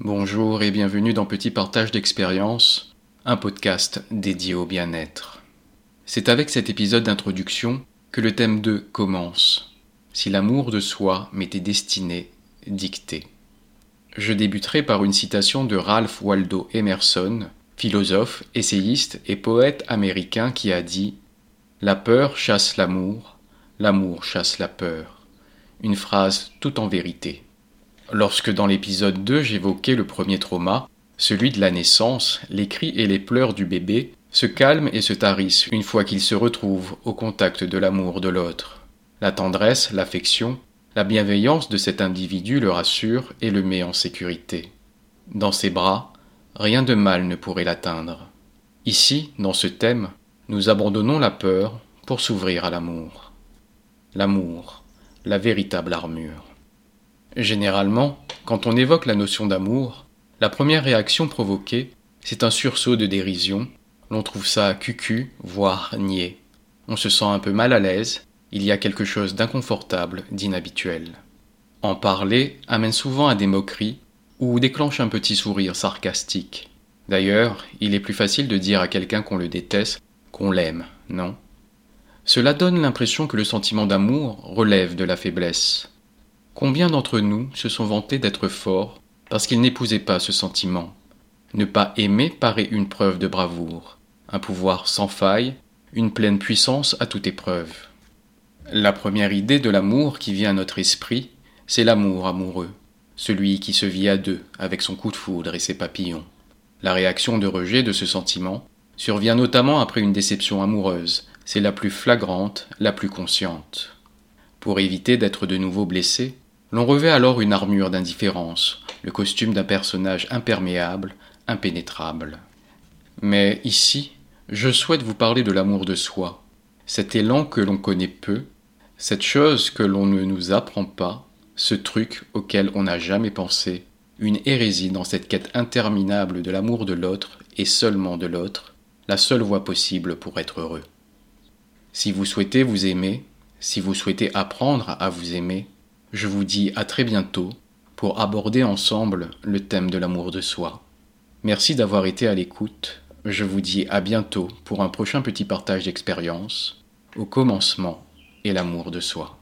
Bonjour et bienvenue dans Petit Partage d'expérience, un podcast dédié au bien-être. C'est avec cet épisode d'introduction que le thème 2 commence. Si l'amour de soi m'était destiné, dicté. Je débuterai par une citation de Ralph Waldo Emerson, philosophe, essayiste et poète américain qui a dit La peur chasse l'amour, l'amour chasse la peur. Une phrase tout en vérité. Lorsque dans l'épisode 2 j'évoquais le premier trauma, celui de la naissance, les cris et les pleurs du bébé se calment et se tarissent une fois qu'il se retrouve au contact de l'amour de l'autre. La tendresse, l'affection, la bienveillance de cet individu le rassure et le met en sécurité. Dans ses bras, rien de mal ne pourrait l'atteindre. Ici, dans ce thème, nous abandonnons la peur pour s'ouvrir à l'amour. L'amour, la véritable armure. Généralement, quand on évoque la notion d'amour, la première réaction provoquée, c'est un sursaut de dérision, l'on trouve ça cucu, voire niais. On se sent un peu mal à l'aise, il y a quelque chose d'inconfortable, d'inhabituel. En parler amène souvent à des moqueries ou déclenche un petit sourire sarcastique. D'ailleurs, il est plus facile de dire à quelqu'un qu'on le déteste qu'on l'aime, non? Cela donne l'impression que le sentiment d'amour relève de la faiblesse. Combien d'entre nous se sont vantés d'être forts parce qu'ils n'épousaient pas ce sentiment? Ne pas aimer paraît une preuve de bravoure, un pouvoir sans faille, une pleine puissance à toute épreuve. La première idée de l'amour qui vient à notre esprit, c'est l'amour amoureux, celui qui se vit à deux avec son coup de foudre et ses papillons. La réaction de rejet de ce sentiment survient notamment après une déception amoureuse, c'est la plus flagrante, la plus consciente. Pour éviter d'être de nouveau blessé, l'on revêt alors une armure d'indifférence, le costume d'un personnage imperméable, impénétrable. Mais ici, je souhaite vous parler de l'amour de soi, cet élan que l'on connaît peu, cette chose que l'on ne nous apprend pas, ce truc auquel on n'a jamais pensé, une hérésie dans cette quête interminable de l'amour de l'autre et seulement de l'autre, la seule voie possible pour être heureux. Si vous souhaitez vous aimer, si vous souhaitez apprendre à vous aimer, je vous dis à très bientôt pour aborder ensemble le thème de l'amour de soi. Merci d'avoir été à l'écoute. Je vous dis à bientôt pour un prochain petit partage d'expérience. Au commencement et l'amour de soi.